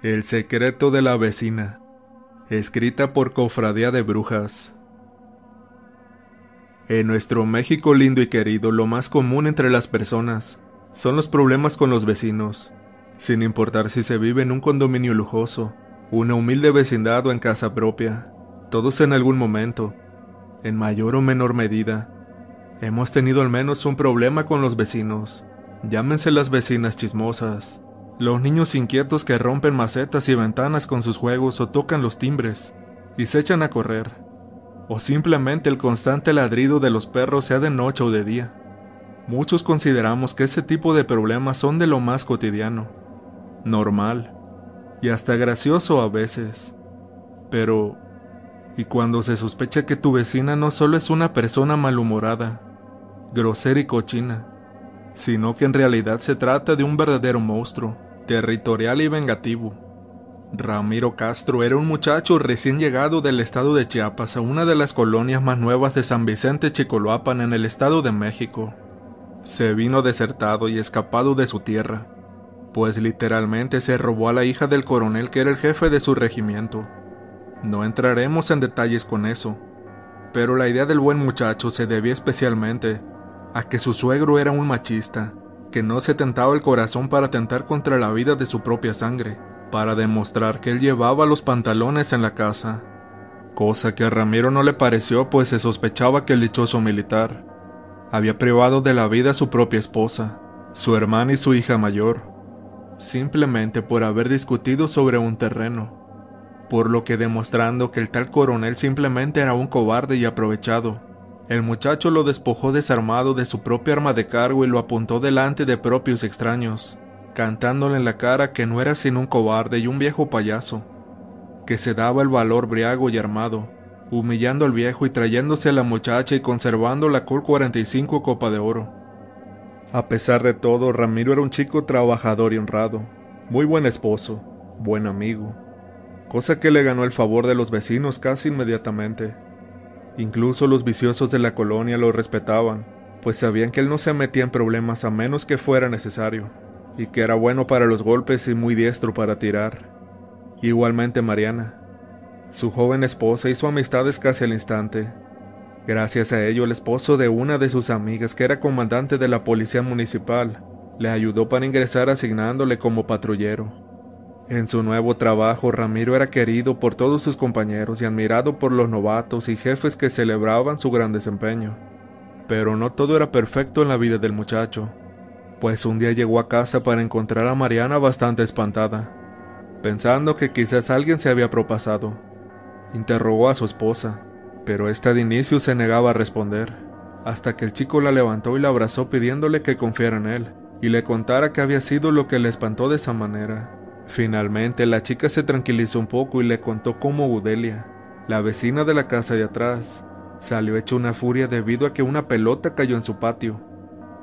El secreto de la vecina. Escrita por Cofradía de Brujas. En nuestro México lindo y querido, lo más común entre las personas son los problemas con los vecinos, sin importar si se vive en un condominio lujoso, una humilde vecindad o en casa propia. Todos en algún momento, en mayor o menor medida, hemos tenido al menos un problema con los vecinos. Llámense las vecinas chismosas, los niños inquietos que rompen macetas y ventanas con sus juegos o tocan los timbres y se echan a correr, o simplemente el constante ladrido de los perros sea de noche o de día. Muchos consideramos que ese tipo de problemas son de lo más cotidiano, normal y hasta gracioso a veces. Pero, ¿y cuando se sospecha que tu vecina no solo es una persona malhumorada, grosera y cochina, sino que en realidad se trata de un verdadero monstruo, territorial y vengativo. Ramiro Castro era un muchacho recién llegado del estado de Chiapas a una de las colonias más nuevas de San Vicente Chicoloapan en el estado de México. Se vino desertado y escapado de su tierra, pues literalmente se robó a la hija del coronel que era el jefe de su regimiento. No entraremos en detalles con eso, pero la idea del buen muchacho se debía especialmente a que su suegro era un machista, que no se tentaba el corazón para tentar contra la vida de su propia sangre, para demostrar que él llevaba los pantalones en la casa, cosa que a Ramiro no le pareció pues se sospechaba que el dichoso militar había privado de la vida a su propia esposa, su hermana y su hija mayor, simplemente por haber discutido sobre un terreno, por lo que demostrando que el tal coronel simplemente era un cobarde y aprovechado, el muchacho lo despojó desarmado de su propia arma de cargo y lo apuntó delante de propios extraños, cantándole en la cara que no era sino un cobarde y un viejo payaso, que se daba el valor briago y armado, humillando al viejo y trayéndose a la muchacha y conservando la Col 45 Copa de Oro. A pesar de todo, Ramiro era un chico trabajador y honrado, muy buen esposo, buen amigo, cosa que le ganó el favor de los vecinos casi inmediatamente. Incluso los viciosos de la colonia lo respetaban, pues sabían que él no se metía en problemas a menos que fuera necesario, y que era bueno para los golpes y muy diestro para tirar. Igualmente Mariana. Su joven esposa hizo amistades casi al instante. Gracias a ello, el esposo de una de sus amigas, que era comandante de la policía municipal, le ayudó para ingresar asignándole como patrullero. En su nuevo trabajo, Ramiro era querido por todos sus compañeros y admirado por los novatos y jefes que celebraban su gran desempeño. Pero no todo era perfecto en la vida del muchacho, pues un día llegó a casa para encontrar a Mariana bastante espantada, pensando que quizás alguien se había propasado. Interrogó a su esposa, pero ésta de inicio se negaba a responder, hasta que el chico la levantó y la abrazó pidiéndole que confiara en él y le contara qué había sido lo que le espantó de esa manera. Finalmente la chica se tranquilizó un poco y le contó cómo Udelia, la vecina de la casa de atrás, salió hecha una furia debido a que una pelota cayó en su patio.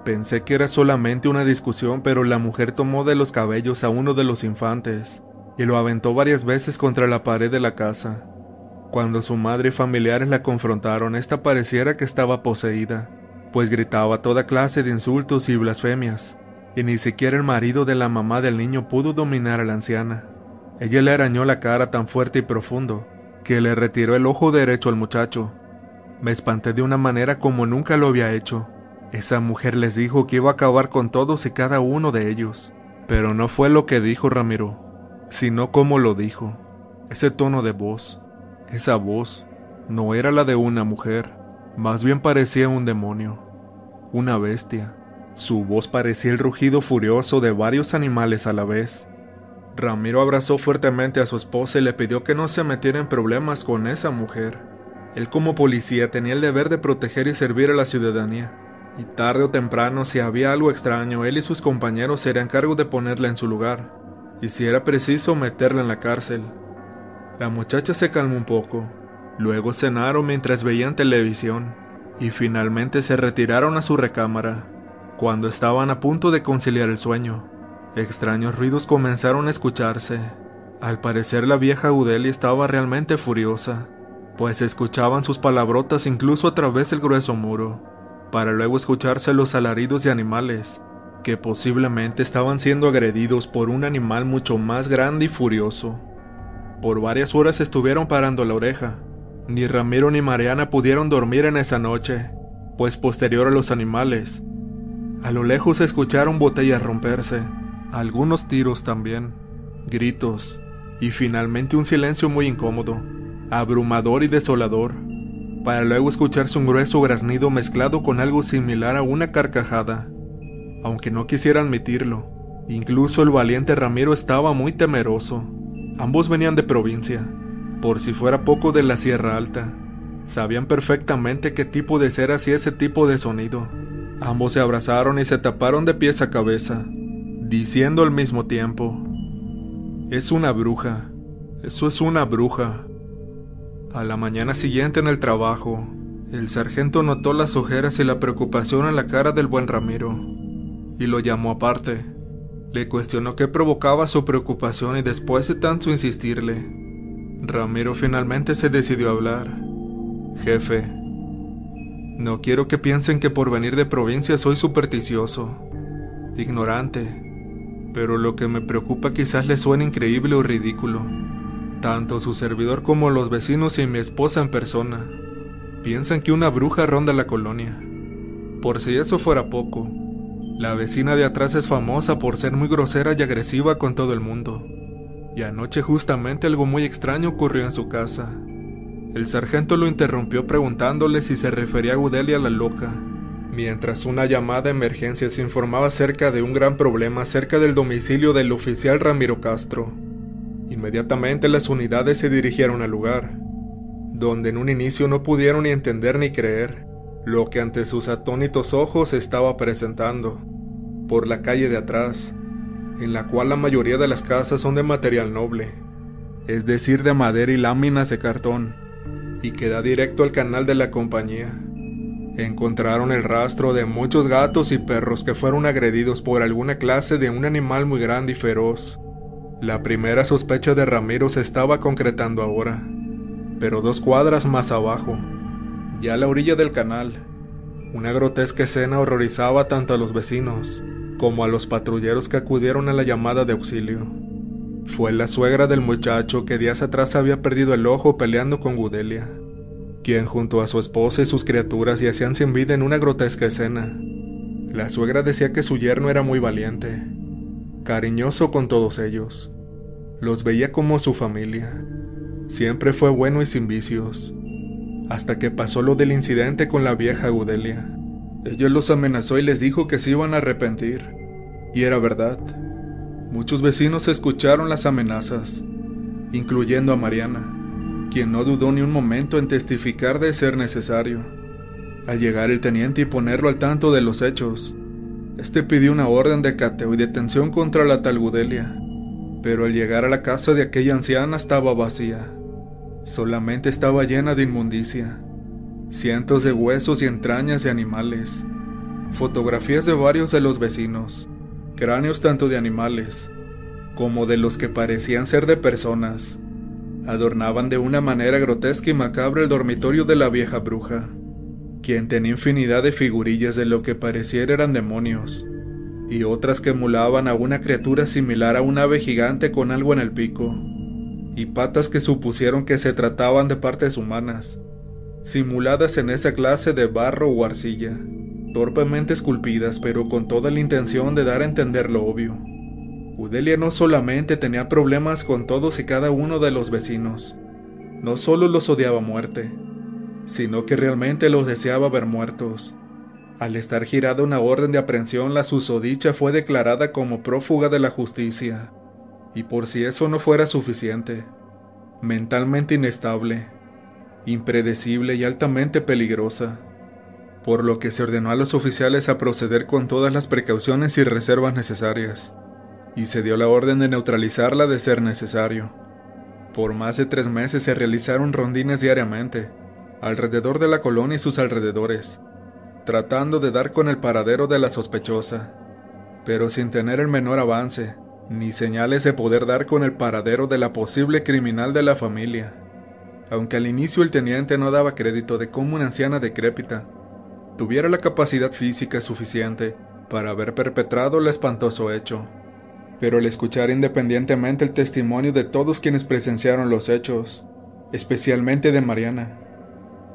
Pensé que era solamente una discusión, pero la mujer tomó de los cabellos a uno de los infantes y lo aventó varias veces contra la pared de la casa. Cuando su madre y familiares la confrontaron, esta pareciera que estaba poseída, pues gritaba toda clase de insultos y blasfemias y ni siquiera el marido de la mamá del niño pudo dominar a la anciana. Ella le arañó la cara tan fuerte y profundo que le retiró el ojo derecho al muchacho. Me espanté de una manera como nunca lo había hecho. Esa mujer les dijo que iba a acabar con todos y cada uno de ellos. Pero no fue lo que dijo Ramiro, sino como lo dijo. Ese tono de voz, esa voz, no era la de una mujer, más bien parecía un demonio, una bestia. Su voz parecía el rugido furioso de varios animales a la vez. Ramiro abrazó fuertemente a su esposa y le pidió que no se metiera en problemas con esa mujer. Él como policía tenía el deber de proteger y servir a la ciudadanía, y tarde o temprano si había algo extraño, él y sus compañeros se harían cargo de ponerla en su lugar, y si era preciso meterla en la cárcel. La muchacha se calmó un poco, luego cenaron mientras veían televisión, y finalmente se retiraron a su recámara. Cuando estaban a punto de conciliar el sueño, extraños ruidos comenzaron a escucharse. Al parecer la vieja Udeli estaba realmente furiosa, pues escuchaban sus palabrotas incluso a través del grueso muro, para luego escucharse los alaridos de animales, que posiblemente estaban siendo agredidos por un animal mucho más grande y furioso. Por varias horas estuvieron parando la oreja. Ni Ramiro ni Mariana pudieron dormir en esa noche, pues posterior a los animales, a lo lejos se escucharon botellas romperse, algunos tiros también, gritos y finalmente un silencio muy incómodo, abrumador y desolador, para luego escucharse un grueso graznido mezclado con algo similar a una carcajada. Aunque no quisiera admitirlo, incluso el valiente Ramiro estaba muy temeroso. Ambos venían de provincia, por si fuera poco de la Sierra Alta. Sabían perfectamente qué tipo de ser hacía ese tipo de sonido. Ambos se abrazaron y se taparon de pies a cabeza, diciendo al mismo tiempo, Es una bruja, eso es una bruja. A la mañana siguiente en el trabajo, el sargento notó las ojeras y la preocupación en la cara del buen Ramiro, y lo llamó aparte. Le cuestionó qué provocaba su preocupación y después de tanto insistirle, Ramiro finalmente se decidió a hablar. Jefe, no quiero que piensen que por venir de provincia soy supersticioso, ignorante, pero lo que me preocupa quizás les suene increíble o ridículo. Tanto su servidor como los vecinos y mi esposa en persona piensan que una bruja ronda la colonia. Por si eso fuera poco, la vecina de atrás es famosa por ser muy grosera y agresiva con todo el mundo. Y anoche justamente algo muy extraño ocurrió en su casa. El sargento lo interrumpió preguntándole si se refería a Gudelia la loca, mientras una llamada de emergencia se informaba acerca de un gran problema cerca del domicilio del oficial Ramiro Castro. Inmediatamente las unidades se dirigieron al lugar, donde en un inicio no pudieron ni entender ni creer lo que ante sus atónitos ojos estaba presentando. Por la calle de atrás, en la cual la mayoría de las casas son de material noble, es decir, de madera y láminas de cartón, y que da directo al canal de la compañía. Encontraron el rastro de muchos gatos y perros que fueron agredidos por alguna clase de un animal muy grande y feroz. La primera sospecha de Ramiro se estaba concretando ahora, pero dos cuadras más abajo, ya a la orilla del canal, una grotesca escena horrorizaba tanto a los vecinos como a los patrulleros que acudieron a la llamada de auxilio. Fue la suegra del muchacho que días atrás había perdido el ojo peleando con Gudelia, quien junto a su esposa y sus criaturas yacían sin vida en una grotesca escena. La suegra decía que su yerno era muy valiente, cariñoso con todos ellos. Los veía como su familia. Siempre fue bueno y sin vicios. Hasta que pasó lo del incidente con la vieja Gudelia. Ellos los amenazó y les dijo que se iban a arrepentir. Y era verdad. Muchos vecinos escucharon las amenazas, incluyendo a Mariana, quien no dudó ni un momento en testificar de ser necesario. Al llegar el teniente y ponerlo al tanto de los hechos, este pidió una orden de cateo y detención contra la talgudelia, pero al llegar a la casa de aquella anciana estaba vacía. Solamente estaba llena de inmundicia, cientos de huesos y entrañas de animales, fotografías de varios de los vecinos, cráneos tanto de animales como de los que parecían ser de personas. Adornaban de una manera grotesca y macabra el dormitorio de la vieja bruja, quien tenía infinidad de figurillas de lo que pareciera eran demonios, y otras que emulaban a una criatura similar a un ave gigante con algo en el pico, y patas que supusieron que se trataban de partes humanas, simuladas en esa clase de barro o arcilla torpemente esculpidas, pero con toda la intención de dar a entender lo obvio. Udelia no solamente tenía problemas con todos y cada uno de los vecinos, no solo los odiaba muerte, sino que realmente los deseaba ver muertos. Al estar girada una orden de aprehensión, la susodicha fue declarada como prófuga de la justicia, y por si eso no fuera suficiente, mentalmente inestable, impredecible y altamente peligrosa por lo que se ordenó a los oficiales a proceder con todas las precauciones y reservas necesarias, y se dio la orden de neutralizarla de ser necesario. Por más de tres meses se realizaron rondines diariamente, alrededor de la colonia y sus alrededores, tratando de dar con el paradero de la sospechosa, pero sin tener el menor avance, ni señales de poder dar con el paradero de la posible criminal de la familia. Aunque al inicio el teniente no daba crédito de cómo una anciana decrépita tuviera la capacidad física suficiente para haber perpetrado el espantoso hecho. Pero al escuchar independientemente el testimonio de todos quienes presenciaron los hechos, especialmente de Mariana,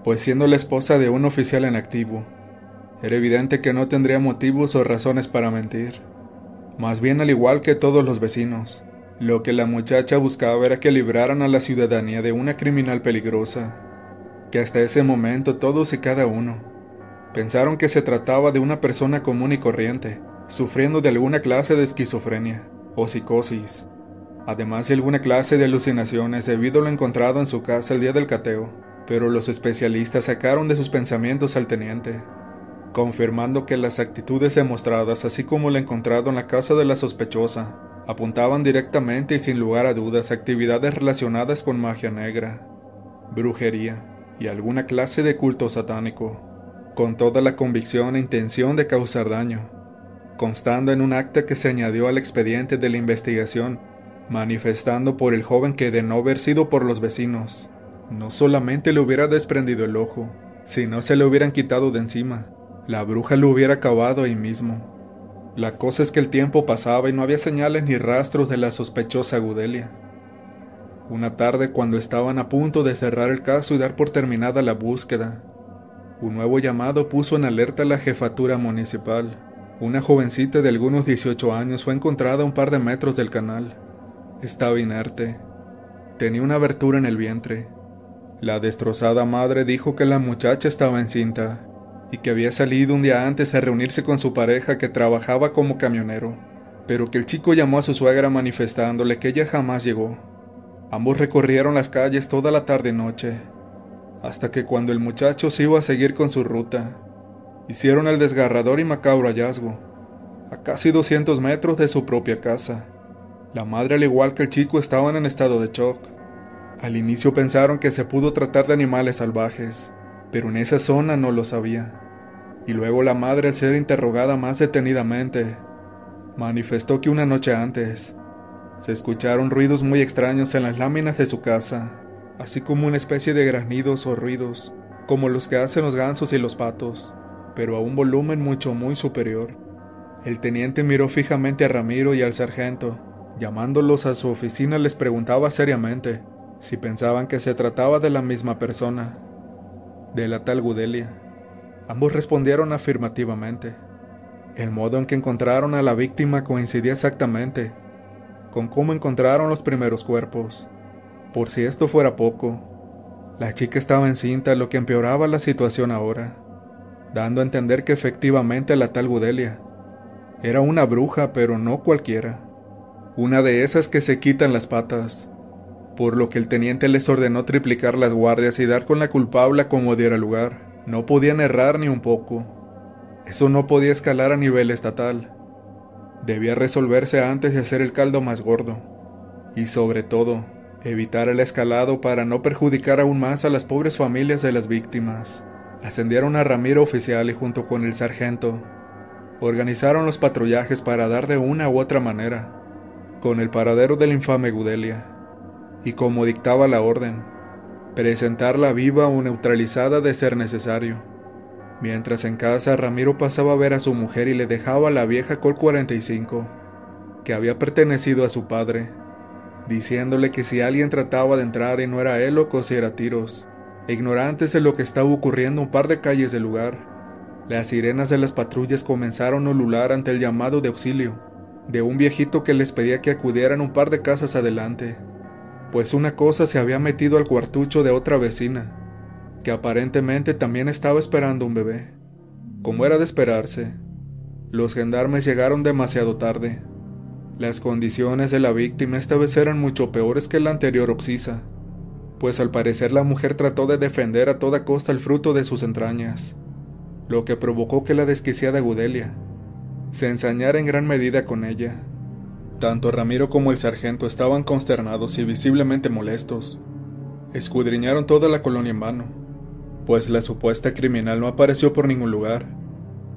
pues siendo la esposa de un oficial en activo, era evidente que no tendría motivos o razones para mentir. Más bien al igual que todos los vecinos, lo que la muchacha buscaba era que libraran a la ciudadanía de una criminal peligrosa, que hasta ese momento todos y cada uno pensaron que se trataba de una persona común y corriente, sufriendo de alguna clase de esquizofrenia o psicosis, además de alguna clase de alucinaciones debido a lo encontrado en su casa el día del cateo, pero los especialistas sacaron de sus pensamientos al teniente, confirmando que las actitudes demostradas, así como lo encontrado en la casa de la sospechosa, apuntaban directamente y sin lugar a dudas a actividades relacionadas con magia negra, brujería y alguna clase de culto satánico, con toda la convicción e intención de causar daño, constando en un acta que se añadió al expediente de la investigación, manifestando por el joven que de no haber sido por los vecinos, no solamente le hubiera desprendido el ojo, sino se le hubieran quitado de encima, la bruja lo hubiera acabado ahí mismo. La cosa es que el tiempo pasaba y no había señales ni rastros de la sospechosa Gudelia. Una tarde, cuando estaban a punto de cerrar el caso y dar por terminada la búsqueda, un nuevo llamado puso en alerta a la jefatura municipal. Una jovencita de algunos 18 años fue encontrada a un par de metros del canal. Estaba inerte. Tenía una abertura en el vientre. La destrozada madre dijo que la muchacha estaba encinta y que había salido un día antes a reunirse con su pareja que trabajaba como camionero, pero que el chico llamó a su suegra manifestándole que ella jamás llegó. Ambos recorrieron las calles toda la tarde y noche, hasta que cuando el muchacho se iba a seguir con su ruta, hicieron el desgarrador y macabro hallazgo, a casi 200 metros de su propia casa. La madre al igual que el chico estaban en estado de shock. Al inicio pensaron que se pudo tratar de animales salvajes, pero en esa zona no lo sabía. Y luego la madre, al ser interrogada más detenidamente, manifestó que una noche antes se escucharon ruidos muy extraños en las láminas de su casa, así como una especie de granidos o ruidos, como los que hacen los gansos y los patos, pero a un volumen mucho muy superior. El teniente miró fijamente a Ramiro y al sargento. Llamándolos a su oficina les preguntaba seriamente si pensaban que se trataba de la misma persona, de la tal Gudelia. Ambos respondieron afirmativamente. El modo en que encontraron a la víctima coincidía exactamente con cómo encontraron los primeros cuerpos. Por si esto fuera poco, la chica estaba encinta, lo que empeoraba la situación ahora, dando a entender que efectivamente la tal Gudelia era una bruja, pero no cualquiera, una de esas que se quitan las patas, por lo que el teniente les ordenó triplicar las guardias y dar con la culpable como diera lugar. No podían errar ni un poco. Eso no podía escalar a nivel estatal. Debía resolverse antes de hacer el caldo más gordo. Y sobre todo, evitar el escalado para no perjudicar aún más a las pobres familias de las víctimas. Ascendieron a Ramiro oficial y junto con el sargento, organizaron los patrullajes para dar de una u otra manera con el paradero del infame Gudelia y como dictaba la orden, presentarla viva o neutralizada de ser necesario. Mientras en casa Ramiro pasaba a ver a su mujer y le dejaba la vieja Col 45, que había pertenecido a su padre, diciéndole que si alguien trataba de entrar y no era él o cosiera tiros, ignorantes de lo que estaba ocurriendo un par de calles del lugar, las sirenas de las patrullas comenzaron a ulular ante el llamado de auxilio de un viejito que les pedía que acudieran un par de casas adelante pues una cosa se había metido al cuartucho de otra vecina, que aparentemente también estaba esperando un bebé. Como era de esperarse, los gendarmes llegaron demasiado tarde. Las condiciones de la víctima esta vez eran mucho peores que la anterior Oxisa, pues al parecer la mujer trató de defender a toda costa el fruto de sus entrañas, lo que provocó que la desquiciada Gudelia se ensañara en gran medida con ella. Tanto Ramiro como el sargento estaban consternados y visiblemente molestos. Escudriñaron toda la colonia en vano, pues la supuesta criminal no apareció por ningún lugar.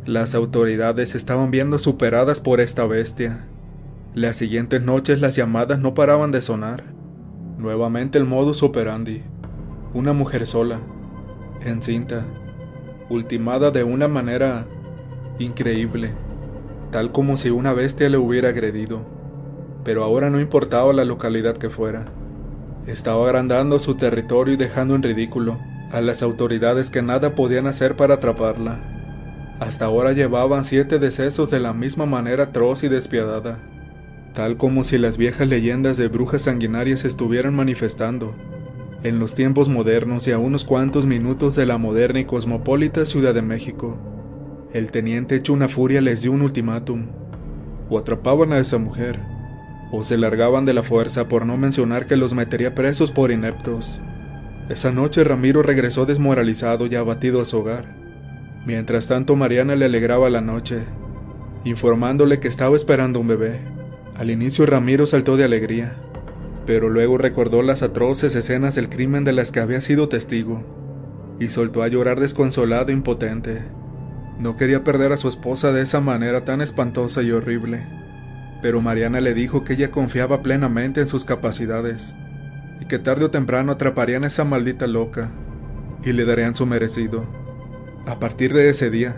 Las autoridades estaban viendo superadas por esta bestia. Las siguientes noches las llamadas no paraban de sonar. Nuevamente el modus operandi. Una mujer sola, encinta, ultimada de una manera increíble tal como si una bestia le hubiera agredido. Pero ahora no importaba la localidad que fuera. Estaba agrandando su territorio y dejando en ridículo a las autoridades que nada podían hacer para atraparla. Hasta ahora llevaban siete decesos de la misma manera atroz y despiadada, tal como si las viejas leyendas de brujas sanguinarias estuvieran manifestando en los tiempos modernos y a unos cuantos minutos de la moderna y cosmopolita Ciudad de México. El teniente hecho una furia les dio un ultimátum. O atrapaban a esa mujer, o se largaban de la fuerza por no mencionar que los metería presos por ineptos. Esa noche Ramiro regresó desmoralizado y abatido a su hogar. Mientras tanto Mariana le alegraba la noche, informándole que estaba esperando un bebé. Al inicio Ramiro saltó de alegría, pero luego recordó las atroces escenas del crimen de las que había sido testigo, y soltó a llorar desconsolado e impotente. No quería perder a su esposa de esa manera tan espantosa y horrible, pero Mariana le dijo que ella confiaba plenamente en sus capacidades, y que tarde o temprano atraparían a esa maldita loca, y le darían su merecido. A partir de ese día,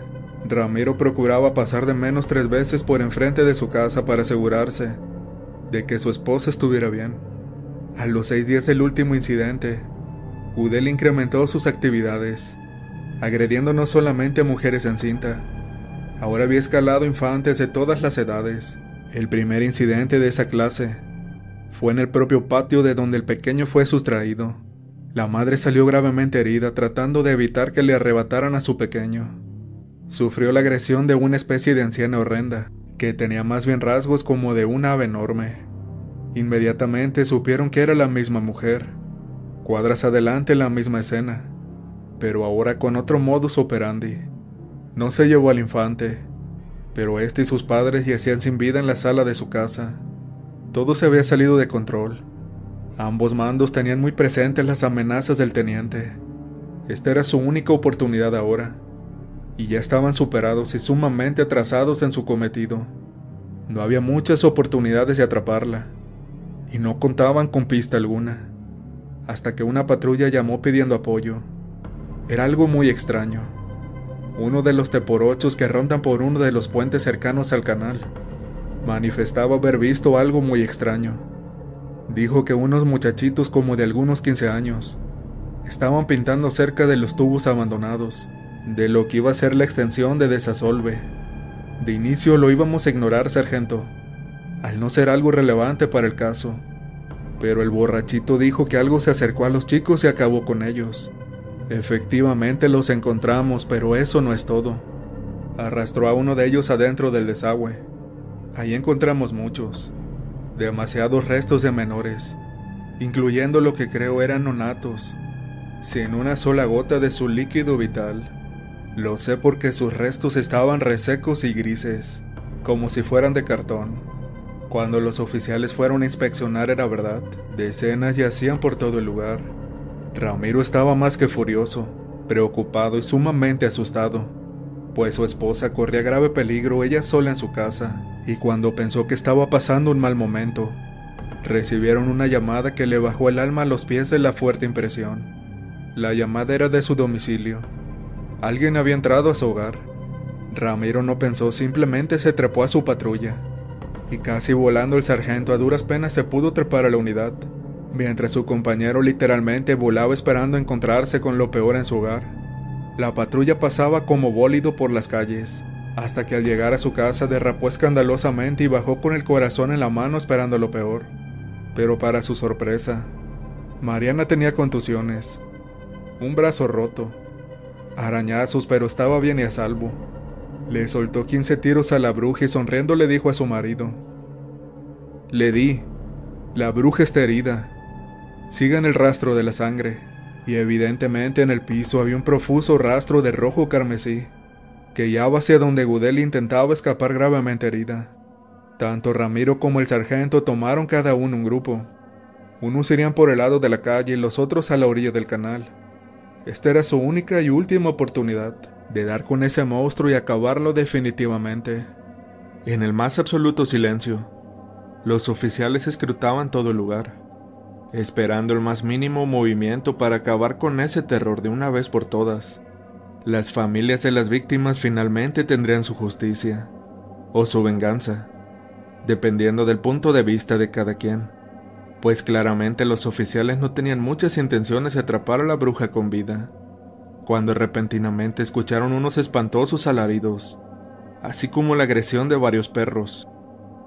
Ramiro procuraba pasar de menos tres veces por enfrente de su casa para asegurarse de que su esposa estuviera bien. A los seis días del último incidente, Udel incrementó sus actividades, agrediendo no solamente a mujeres en cinta, ahora había escalado infantes de todas las edades. El primer incidente de esa clase fue en el propio patio de donde el pequeño fue sustraído. La madre salió gravemente herida tratando de evitar que le arrebataran a su pequeño. Sufrió la agresión de una especie de anciana horrenda, que tenía más bien rasgos como de una ave enorme. Inmediatamente supieron que era la misma mujer. Cuadras adelante la misma escena, pero ahora con otro modus operandi. No se llevó al infante, pero este y sus padres yacían sin vida en la sala de su casa. Todo se había salido de control. Ambos mandos tenían muy presentes las amenazas del teniente. Esta era su única oportunidad ahora, y ya estaban superados y sumamente atrasados en su cometido. No había muchas oportunidades de atraparla y no contaban con pista alguna, hasta que una patrulla llamó pidiendo apoyo. Era algo muy extraño. Uno de los teporochos que rondan por uno de los puentes cercanos al canal manifestaba haber visto algo muy extraño. Dijo que unos muchachitos como de algunos 15 años estaban pintando cerca de los tubos abandonados, de lo que iba a ser la extensión de Desasolve. De inicio lo íbamos a ignorar, sargento, al no ser algo relevante para el caso. Pero el borrachito dijo que algo se acercó a los chicos y acabó con ellos. Efectivamente los encontramos, pero eso no es todo. Arrastró a uno de ellos adentro del desagüe. Ahí encontramos muchos, demasiados restos de menores, incluyendo lo que creo eran nonatos, sin una sola gota de su líquido vital. Lo sé porque sus restos estaban resecos y grises, como si fueran de cartón. Cuando los oficiales fueron a inspeccionar era verdad, decenas yacían por todo el lugar. Ramiro estaba más que furioso, preocupado y sumamente asustado, pues su esposa corría grave peligro ella sola en su casa, y cuando pensó que estaba pasando un mal momento, recibieron una llamada que le bajó el alma a los pies de la fuerte impresión. La llamada era de su domicilio. Alguien había entrado a su hogar. Ramiro no pensó, simplemente se trepó a su patrulla y casi volando el sargento a duras penas se pudo trepar a la unidad, mientras su compañero literalmente volaba esperando encontrarse con lo peor en su hogar. La patrulla pasaba como bólido por las calles, hasta que al llegar a su casa derrapó escandalosamente y bajó con el corazón en la mano esperando lo peor. Pero para su sorpresa, Mariana tenía contusiones, un brazo roto, arañazos, pero estaba bien y a salvo. Le soltó 15 tiros a la bruja y sonriendo le dijo a su marido. Le di. La bruja está herida. Sigan el rastro de la sangre. Y evidentemente en el piso había un profuso rastro de rojo carmesí, que guiaba hacia donde Gudel intentaba escapar gravemente herida. Tanto Ramiro como el sargento tomaron cada uno un grupo. Unos irían por el lado de la calle y los otros a la orilla del canal. Esta era su única y última oportunidad de dar con ese monstruo y acabarlo definitivamente. En el más absoluto silencio, los oficiales escrutaban todo el lugar, esperando el más mínimo movimiento para acabar con ese terror de una vez por todas. Las familias de las víctimas finalmente tendrían su justicia. o su venganza, dependiendo del punto de vista de cada quien, pues claramente los oficiales no tenían muchas intenciones de atrapar a la bruja con vida, cuando repentinamente escucharon unos espantosos alaridos, así como la agresión de varios perros.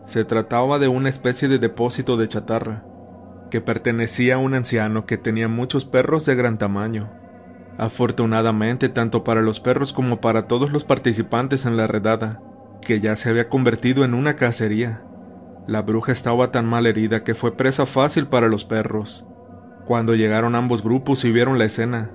Se trataba de una especie de depósito de chatarra, que pertenecía a un anciano que tenía muchos perros de gran tamaño. Afortunadamente, tanto para los perros como para todos los participantes en la redada, que ya se había convertido en una cacería. La bruja estaba tan mal herida que fue presa fácil para los perros. Cuando llegaron ambos grupos y vieron la escena,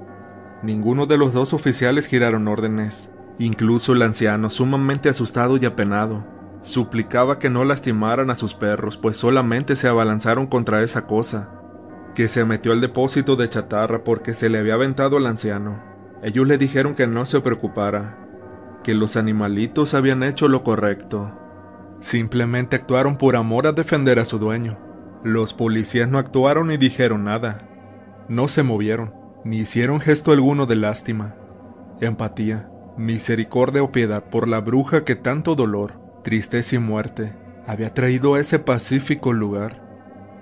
ninguno de los dos oficiales giraron órdenes. Incluso el anciano, sumamente asustado y apenado, suplicaba que no lastimaran a sus perros, pues solamente se abalanzaron contra esa cosa, que se metió al depósito de chatarra porque se le había aventado al anciano. Ellos le dijeron que no se preocupara, que los animalitos habían hecho lo correcto, Simplemente actuaron por amor a defender a su dueño. Los policías no actuaron ni dijeron nada. No se movieron, ni hicieron gesto alguno de lástima, empatía, misericordia o piedad por la bruja que tanto dolor, tristeza y muerte había traído a ese pacífico lugar.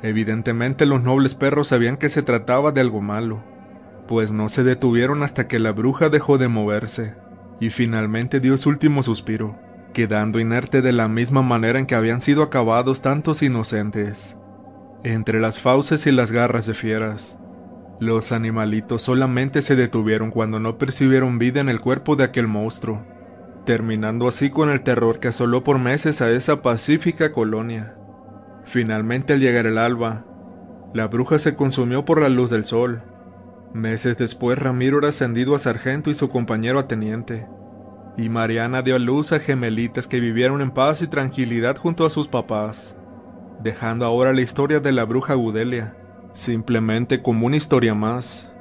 Evidentemente los nobles perros sabían que se trataba de algo malo, pues no se detuvieron hasta que la bruja dejó de moverse y finalmente dio su último suspiro quedando inerte de la misma manera en que habían sido acabados tantos inocentes. Entre las fauces y las garras de fieras, los animalitos solamente se detuvieron cuando no percibieron vida en el cuerpo de aquel monstruo, terminando así con el terror que asoló por meses a esa pacífica colonia. Finalmente al llegar el alba, la bruja se consumió por la luz del sol. Meses después Ramiro era ascendido a sargento y su compañero a teniente y Mariana dio a luz a gemelitas que vivieron en paz y tranquilidad junto a sus papás, dejando ahora la historia de la bruja Gudelia, simplemente como una historia más.